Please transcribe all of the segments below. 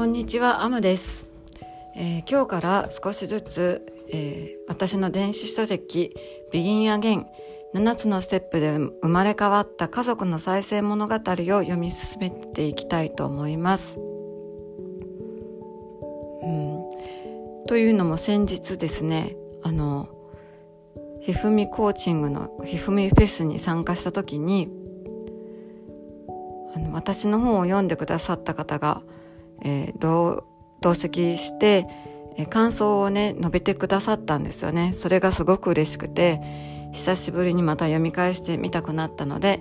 こんにちは、アムです、えー今日から少しずつ、えー私の電子書籍、ビギンアゲン7つのステップで生まれ変わった家族の再生物語を読み進めていきたいと思います。うん、というのも先日ですね、あの、ひふみコーチングのひふみフェスに参加した時に、あの私の本を読んでくださった方が、えー同同席して、えー感想をね述べてくださったんですよね。それがすごく嬉しくて久しぶりにまた読み返してみたくなったので、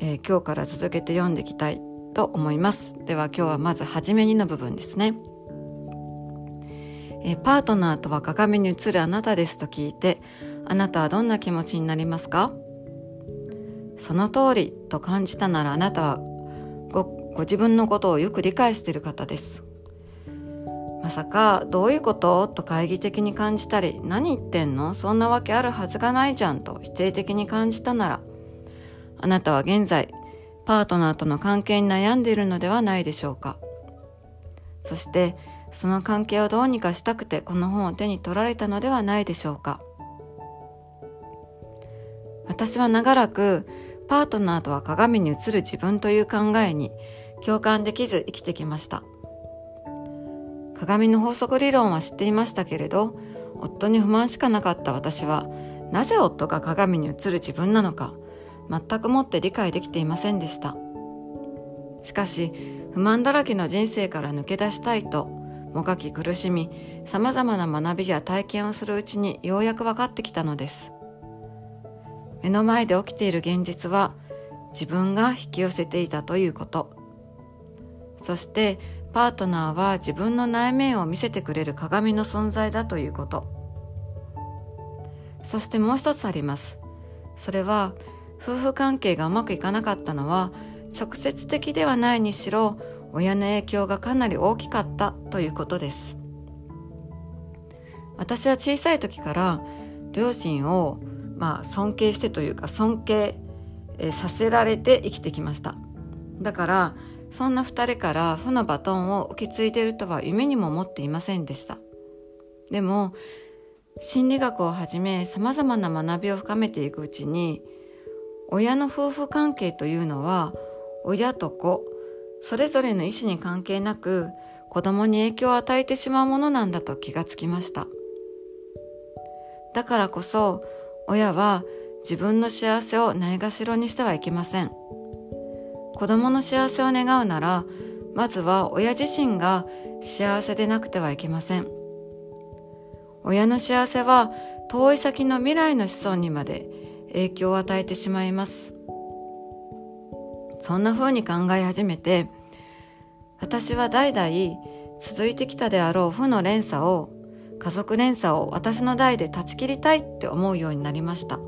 えー今日から続けて読んでいきたいと思います。では今日はまずはじめにの部分ですね、えーパートナーとは鏡に映るあなたですと聞いてあなたはどんな気持ちになりますか？その通りと感じたならあなたはご自分のことをよく理解している方です。まさかどういうこと？と懐疑的に感じたり何言ってんの？そんなわけあるはずがないじゃんと否定的に感じたならあなたは現在パートナーとの関係に悩んでいるのではないでしょうか。そしてその関係をどうにかしたくてこの本を手に取られたのではないでしょうか。私は長らくパートナーとは鏡に映る自分という考えに共感できず生きてきました。鏡の法則理論は知っていましたけれど夫に不満しかなかった私はなぜ夫が鏡に映る自分なのか全くもって理解できていませんでした。しかし不満だらけの人生から抜け出したいともがき苦しみ様々な学びや体験をするうちにようやく分かってきたのです。目の前で起きている現実は自分が引き寄せていたということ。そしてパートナーは自分の内面を見せてくれる鏡の存在だということ。そしてもう一つあります。それは夫婦関係がうまくいかなかったのは直接的ではないにしろ親の影響がかなり大きかったということです。私は小さい時から両親をまあ尊敬してというか尊敬させられて生きてきました。だからそんな二人から負のバトンを受け継いでるとは夢にも思っていませんでした。でも心理学をはじめ様々な学びを深めていくうちに親の夫婦関係というのは親と子それぞれの意思に関係なく子供に影響を与えてしまうものなんだと気がつきました。だからこそ親は自分の幸せをないがしろにしてはいけません。子供の幸せを願うならまずは親自身が幸せでなくてはいけません。親の幸せは遠い先の未来の子孫にまで影響を与えてしまいます。そんな風に考え始めて私は代々続いてきたであろう負の連鎖を家族連鎖を私の代で断ち切りたいって思うようになりました。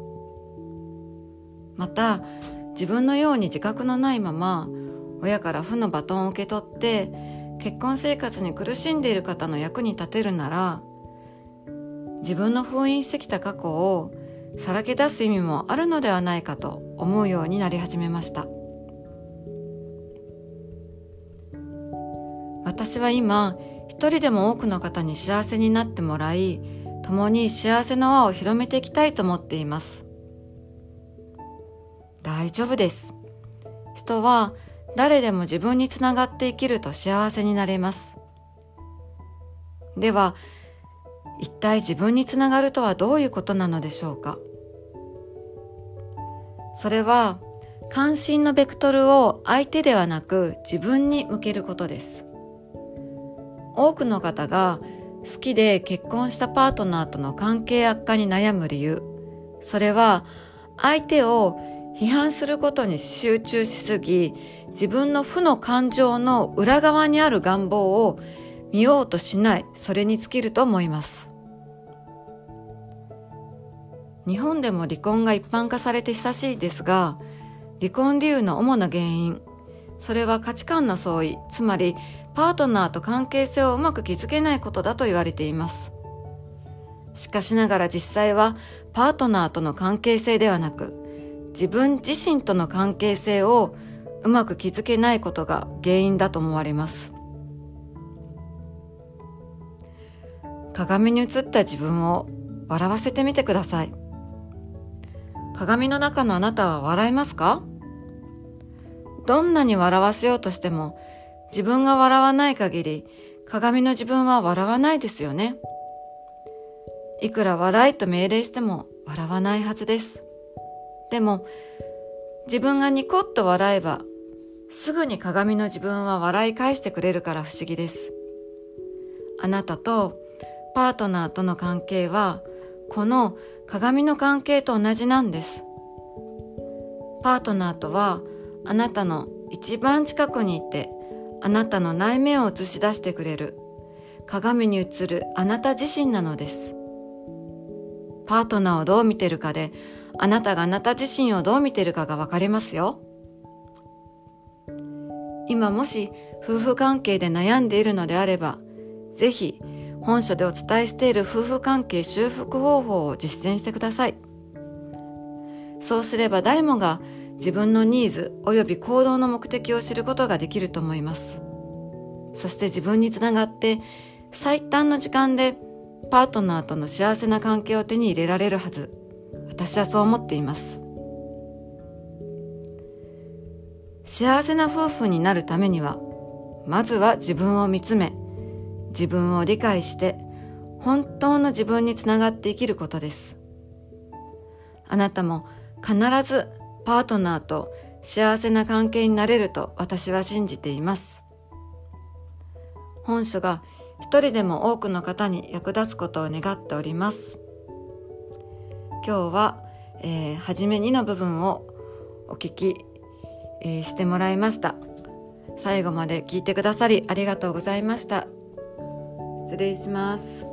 また自分のように自覚のないまま親から負のバトンを受け取って結婚生活に苦しんでいる方の役に立てるなら自分の封印してきた過去をさらけ出す意味もあるのではないかと思うようになり始めました。私は今一人でも多くの方に幸せになってもらい共に幸せの輪を広めていきたいと思っています。大丈夫です。人は誰でも自分につながって生きると幸せになれます。では一体自分につながるとはどういうことなのでしょうか。それは関心のベクトルを相手ではなく自分に向けることです。多くの方が好きで結婚したパートナーとの関係悪化に悩む理由。それは相手を批判することに集中しすぎ自分の負の感情の裏側にある願望を見ようとしないそれに尽きると思います。日本でも離婚が一般化されて久しいですが離婚理由の主な原因それは価値観の相違つまりパートナーと関係性をうまく築けないことだと言われています。しかしながら実際はパートナーとの関係性ではなく自分自身との関係性をうまく築けないことが原因だと思われます鏡に映った自分を笑わせてみてください。鏡の中のあなたは笑いますか？どんなに笑わせようとしても自分が笑わない限り鏡の自分は笑わないですよね。いくら笑いと命令しても笑わないはずです。でも自分がニコッと笑えばすぐに鏡の自分は笑い返してくれるから不思議です。あなたとパートナーとの関係はこの鏡の関係と同じなんです。パートナーとはあなたの一番近くにいてあなたの内面を映し出してくれる鏡に映るあなた自身なのです。パートナーをどう見てるかであなたがあなた自身をどう見てるかがわかりますよ。今もし夫婦関係で悩んでいるのであれば、ぜひ本書でお伝えしている夫婦関係修復方法を実践してください。そうすれば誰もが自分のニーズ及び行動の目的を知ることができると思います。そして自分につながって最短の時間でパートナーとの幸せな関係を手に入れられるはず。私はそう思っています。幸せな夫婦になるためには、まずは自分を見つめ、自分を理解して、本当の自分につながって生きることです。あなたも必ずパートナーと幸せな関係になれると私は信じています。本書が一人でも多くの方に役立つことを願っております。今日は、えー、初めにの部分をお聞き、えー、してもらいました。最後まで聞いてくださりありがとうございました。失礼します。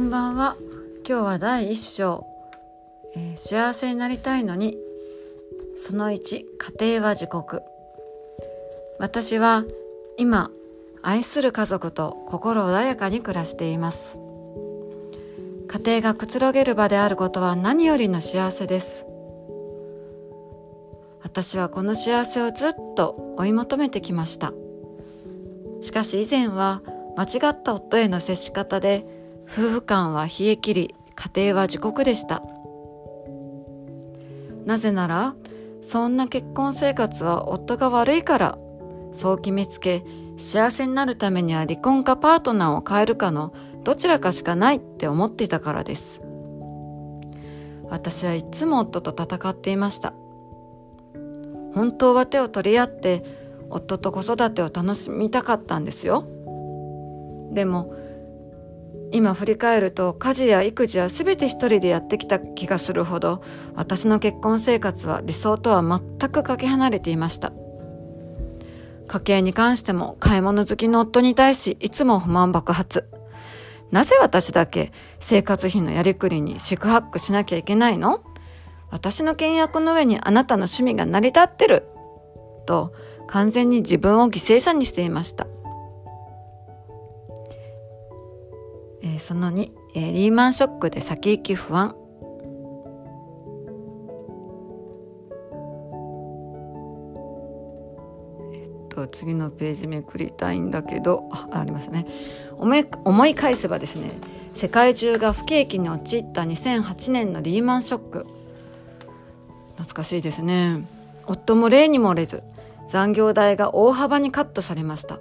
んばんは。今日は第1章、えー、幸せになりたいのにその1家庭は自国。私は今愛する家族と心穏やかに暮らしています。家庭がくつろげる場であることは何よりの幸せです。私はこの幸せをずっと追い求めてきました。しかし以前は間違った夫への接し方で夫婦間は冷え切り家庭は自国でした。なぜならそんな結婚生活は夫が悪いからそう決めつけ幸せになるためには離婚かパートナーを変えるかのどちらかしかないって思っていたからです。私はいつも夫と戦っていました。本当は手を取り合って夫と子育てを楽しみたかったんですよ。でも今振り返ると家事や育児は全て一人でやってきた気がするほど私の結婚生活は理想とは全くかけ離れていました。家計に関しても買い物好きの夫に対しいつも不満爆発。なぜ私だけ生活費のやりくりに四苦八苦しなきゃいけないの？私の倹約の上にあなたの趣味が成り立ってる？と完全に自分を犠牲者にしていました。えー、その2、えー、リーマンショックで先行き不安。えっと、次のページめくりたいんだけど、あ、ありますね。思い、思い返せばですね、世界中が不景気に陥った2008年のリーマンショック。懐かしいですね。夫も例に漏れず、残業代が大幅にカットされました。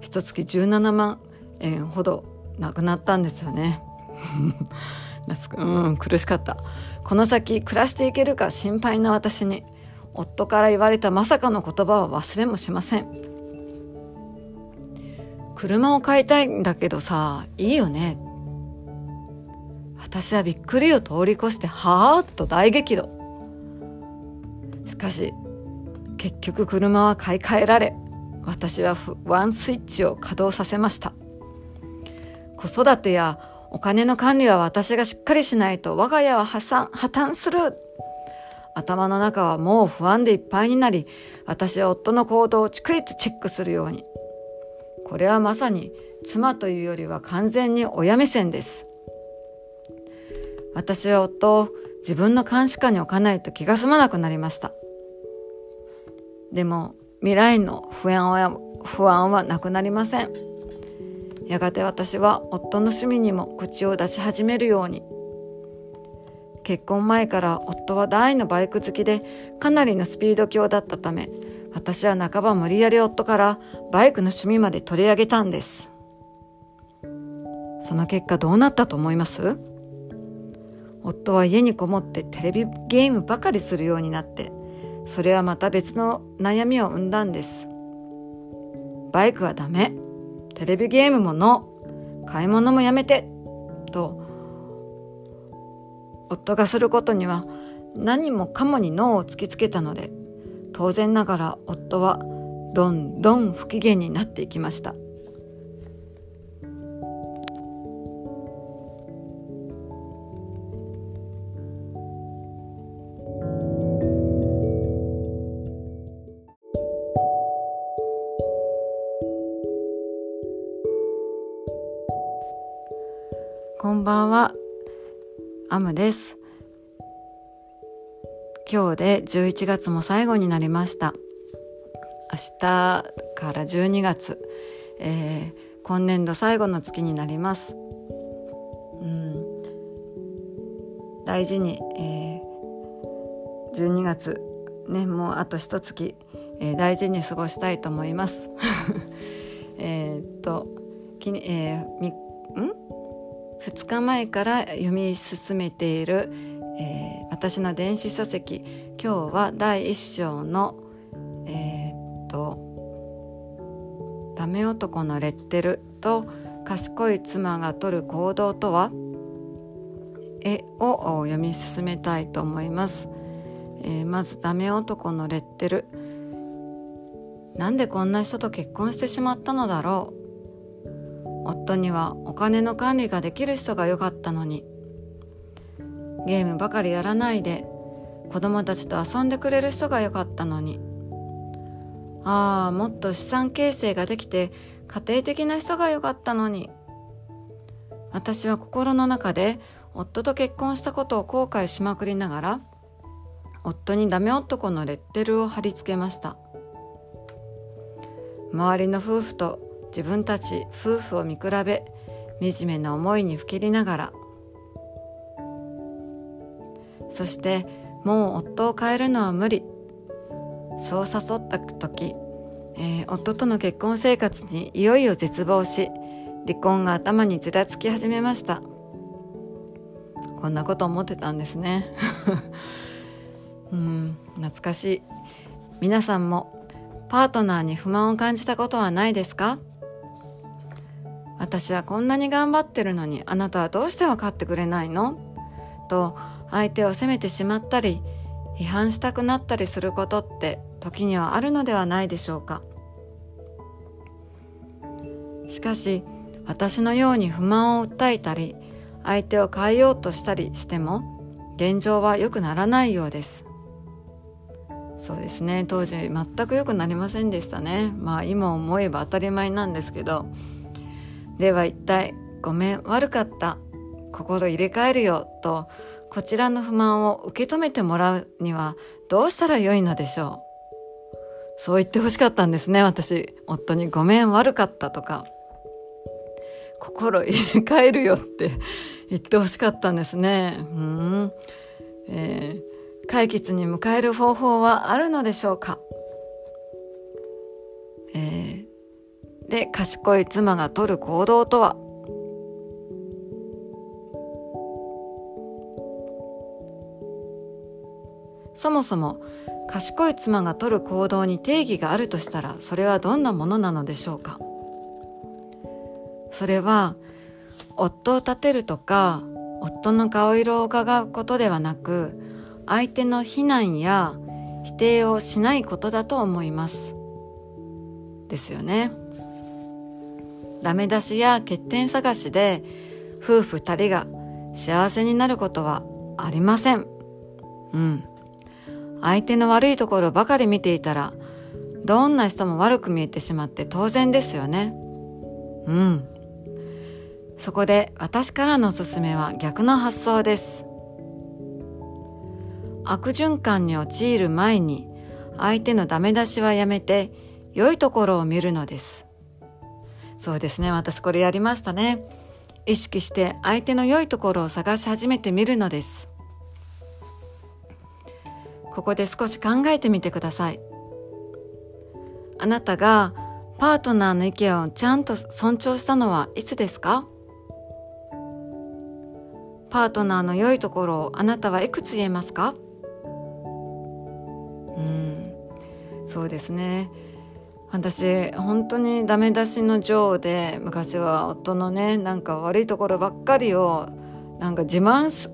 一月17万円ほどなくなったんですよね。うん、苦しかった。この先暮らしていけるか心配な私に、夫から言われたまさかの言葉は忘れもしません。車を買いたいんだけどさ、いいよね。私はびっくりを通り越して、はーっと大激怒。しかし、結局車は買い替えられ、私はワンスイッチを稼働させました。子育てやお金の管理は私がしっかりしないと我が家は破産、破綻する。頭の中はもう不安でいっぱいになり、私は夫の行動を逐一チェックするように。これはまさに妻というよりは完全に親目線です。私は夫を自分の監視下に置かないと気が済まなくなりました。でも未来の不安は不安はなくなりません。やがて私は夫の趣味にも口を出し始めるように。結婚前から夫は大のバイク好きでかなりのスピード強だったため、私は半ば無理やり夫からバイクの趣味まで取り上げたんです。その結果どうなったと思います？夫は家にこもってテレビゲームばかりするようになって、それはまた別の悩みを生んだんです。バイクはダメ。テレビゲームもの。買い物もやめて。と、夫がすることには何もかもに脳を突きつけたので、当然ながら夫はどんどん不機嫌になっていきました。ばんは、アムです。今日で11月も最後になりました。明日から12月、えー、今年度最後の月になります。うん、大事に、えー、12月、ね、もうあと一月、えー、大事に過ごしたいと思います。えっと、きえー、みん2日前から読み進めている、えー、私の電子書籍今日は第1章のえー、っと「ダメ男のレッテル」と「賢い妻がとる行動とは?」絵を読み進めたいと思います、えー、まず「ダメ男のレッテル」なんでこんな人と結婚してしまったのだろう夫にはお金の管理ができる人が良かったのに。ゲームばかりやらないで子供たちと遊んでくれる人が良かったのに。ああもっと資産形成ができて家庭的な人が良かったのに。私は心の中で夫と結婚したことを後悔しまくりながら夫にダメ男のレッテルを貼り付けました。周りの夫婦と自分たち夫婦を見比べ惨めな思いにふけりながら。そしてもう夫を変えるのは無理。そう誘った時、えー、夫との結婚生活にいよいよ絶望し離婚が頭にちらつき始めました。こんなこと思ってたんですね。うん懐かしい。皆さんもパートナーに不満を感じたことはないですか？私はこんなに頑張ってるのにあなたはどうして分かってくれないの？と相手を責めてしまったり批判したくなったりすることって時にはあるのではないでしょうか。しかし私のように不満を訴えたり相手を変えようとしたりしても現状は良くならないようです。そうですね。当時全く良くなりませんでしたね。まあ今思えば当たり前なんですけど。では一体ごめん悪かった。心入れ替えるよとこちらの不満を受け止めてもらうにはどうしたらよいのでしょう？そう言ってほしかったんですね。私夫にごめん悪かったとか。心入れ替えるよって言ってほしかったんですね。うん、えー、解決に迎える方法はあるのでしょうか？えーで賢い妻が取る行動とは？そもそも賢い妻が取る行動に定義があるとしたらそれはどんなものなのでしょうか？それは夫を立てるとか夫の顔色を伺うことではなく相手の非難や否定をしないことだと思います。ですよね。ダメ出しや欠点探しで夫婦二人が幸せになることはありません。うん。相手の悪いところばかり見ていたら、どんな人も悪く見えてしまって当然ですよね。うん。そこで私からのおすすめは逆の発想です。悪循環に陥る前に相手のダメ出しはやめて良いところを見るのです。そうですね。私これやりましたね。意識して相手の良いところを探し始めてみるのです。ここで少し考えてみてください。あなたがパートナーの意見をちゃんと尊重したのはいつですか？パートナーの良いところをあなたはいくつ言えますか？うんそうですね私本当にダメ出しの女王で昔は夫のねなんか悪いところばっかりをなんか自慢す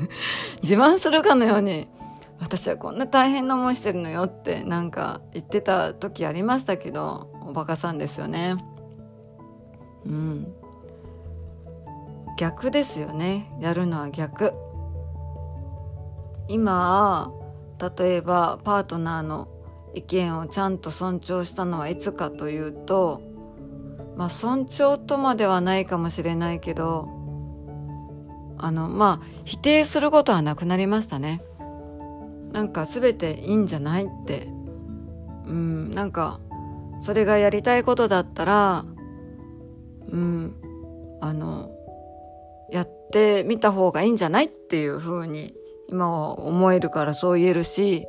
自慢するかのように私はこんな大変な思いしてるのよってなんか言ってた時ありましたけどおバカさんですよね。うん。逆ですよね。やるのは逆。今例えばパートナーの意見をちゃんと尊重したのはいつかというとまあ尊重とまではないかもしれないけどあのまあ否定することはなくなりましたね。なんか全ていいんじゃないって。うんなんかそれがやりたいことだったらうんあのやってみた方がいいんじゃないっていうふうに今は思えるからそう言えるし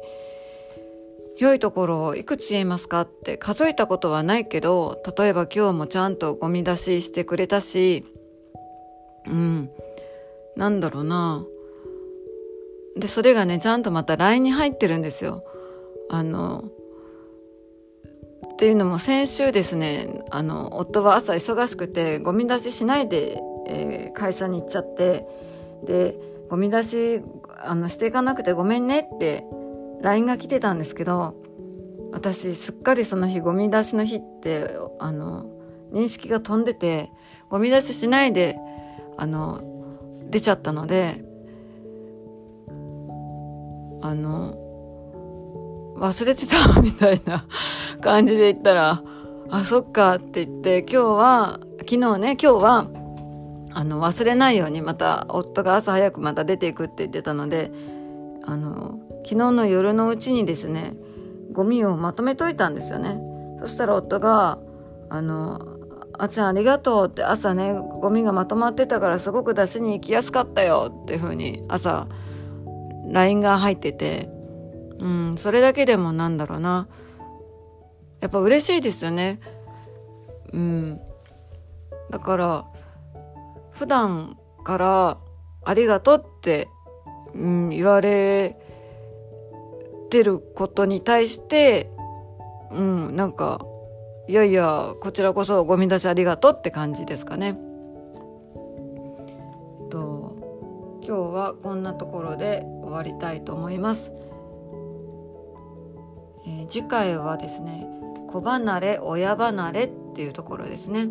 良いところをいくつ言えますかって数えたことはないけど例えば今日もちゃんとゴミ出ししてくれたしうん。なんだろうな。でそれがねちゃんとまた LINE に入ってるんですよ。あのっていうのも先週ですねあの夫は朝忙しくてゴミ出ししないでえー、会社に行っちゃってでゴミ出しあのしていかなくてごめんねって LINE が来てたんですけど私すっかりその日ゴミ出しの日ってあの認識が飛んでてゴミ出ししないであの出ちゃったのであの忘れてたみたいな 感じで言ったらあそっかって言って今日は昨日ね今日はあの忘れないようにまた夫が朝早くまた出ていくって言ってたのであの昨日の夜のうちにですねゴミをまとめといたんですよね。そしたら夫が「あのあちゃんありがとう」って朝ねゴミがまとまってたからすごく出しに行きやすかったよっていう風に朝 LINE が入っててうんそれだけでもなんだろうな。やっぱ嬉しいですよね。うん。だから普段からありがとうって、うん、言われてることに対して、うん、なんか、いやいや、こちらこそゴミ出しありがとうって感じですかね。と、今日はこんなところで終わりたいと思います。えー、次回はですね、子離れ、親離れっていうところですね。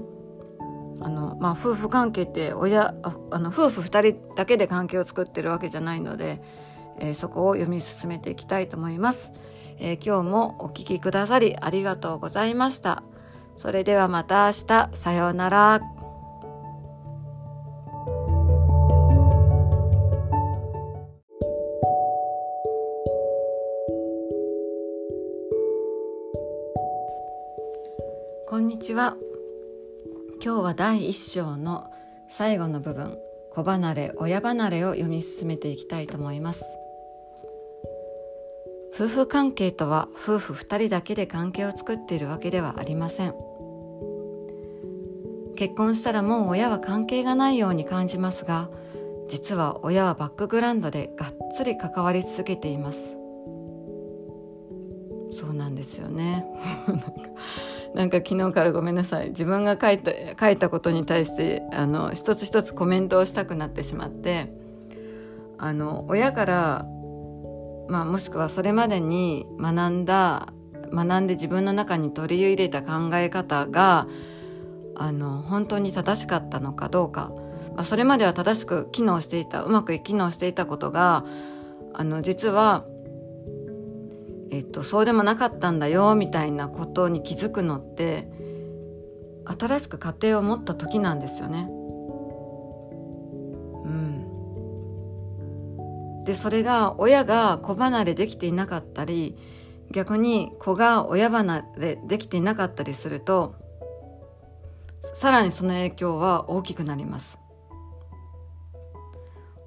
あの、まあ、夫婦関係って親あの夫婦2人だけで関係を作ってるわけじゃないので、えー、そこを読み進めていきたいと思います、えー、今日もお聴きくださりありがとうございました。それではまた明日。さようなら。こんにちは。今日は第1章の最後の部分子離れ親離れを読み進めていきたいと思います。夫婦関係とは夫婦2人だけで関係を作っているわけではありません。結婚したらもう親は関係がないように感じますが実は親はバックグラウンドでがっつり関わり続けています。そうなんですよね。なんか昨日からごめんなさい。自分が書いた書いたことに対してあの一つ一つコメントをしたくなってしまってあの親から、まあ、もしくはそれまでに学んだ学んで自分の中に取り入れた考え方があの本当に正しかったのかどうかまあ、それまでは正しく機能していたうまく機能していたことがあの実は、えっと、そうでもなかったんだよみたいなことに気づくのって新しく家庭を持った時なんですよね。でそれが親が子離れできていなかったり逆に子が親離れできていなかったりするとさらにその影響は大きくなります。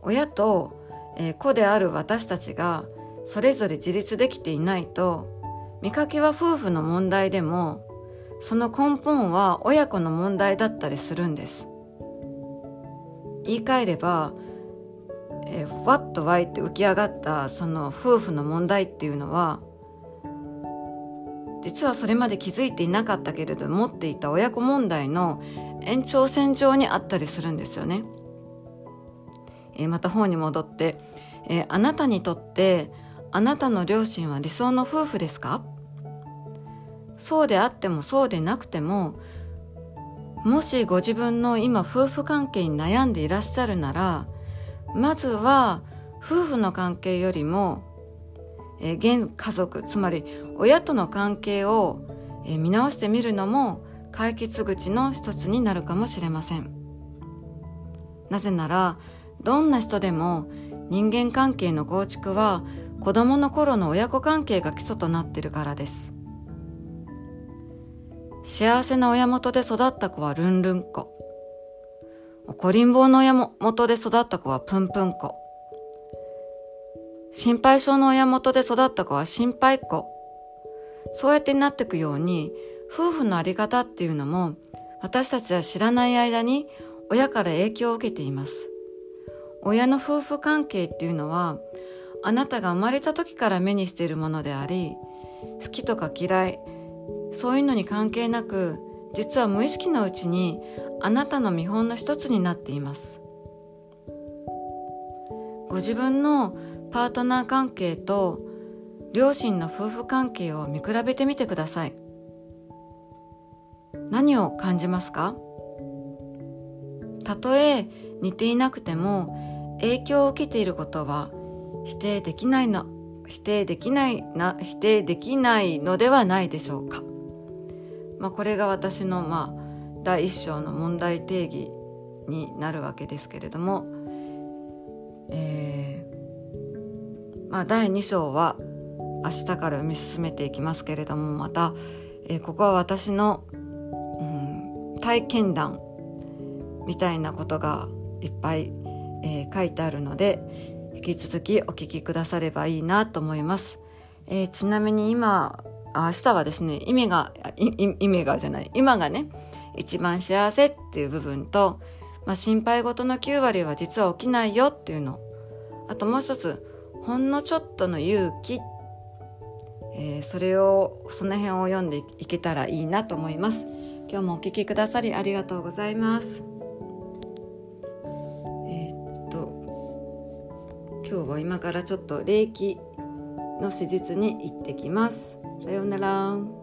親と、え、子である私たちがそれぞれ自立できていないと見かけは夫婦の問題でもその根本は親子の問題だったりするんです。言い換えれば、えー、What Why って浮き上がったその夫婦の問題っていうのは実はそれまで気づいていなかったけれど持っていた親子問題の延長線上にあったりするんですよね。えー、また本に戻って、えー、あなたにとってあなたの両親は理想の夫婦ですか？そうであってもそうでなくてももしご自分の今夫婦関係に悩んでいらっしゃるならまずは夫婦の関係よりもえー、現家族つまり親との関係を、えー、見直してみるのも解決口の一つになるかもしれません。なぜならどんな人でも人間関係の構築は子供の頃の親子関係が基礎となっているからです。幸せな親元で育った子はルンルン子。怒りん坊の親元で育った子はプンプン子心配性の親元で育った子は心配子。そうやってなっていくように、夫婦のあり方っていうのも、私たちは知らない間に親から影響を受けています。親の夫婦関係っていうのは、あなたが生まれた時から目にしているものであり、好きとか嫌い、そういうのに関係なく、実は無意識のうちにあなたの見本の一つになっています。ご自分のパートナー関係と両親の夫婦関係を見比べてみてください。何を感じますか？たとえ似ていなくても影響を受けていることは否定できないの否定できないな否定できないのではないでしょうか、まあ、これが私の、まあ、第一章の問題定義になるわけですけれども、えーまあ、第2章は明日から読み進めていきますけれどもまた、えー、ここは私の、うん、体験談みたいなことがいっぱい、えー、書いてあるので引き続きお聞きくださればいいなと思います。えー、ちなみに今明日はですね意味が意味がじゃない今がね一番幸せっていう部分と、まあ、心配事の9割は実は起きないよっていうの。あともう一つほんのちょっとの勇気、えー、それをその辺を読んでいけたらいいなと思います。今日もお聞きくださりありがとうございます。えー、っと今日は今からちょっと霊気の施術に行ってきます。さようなら。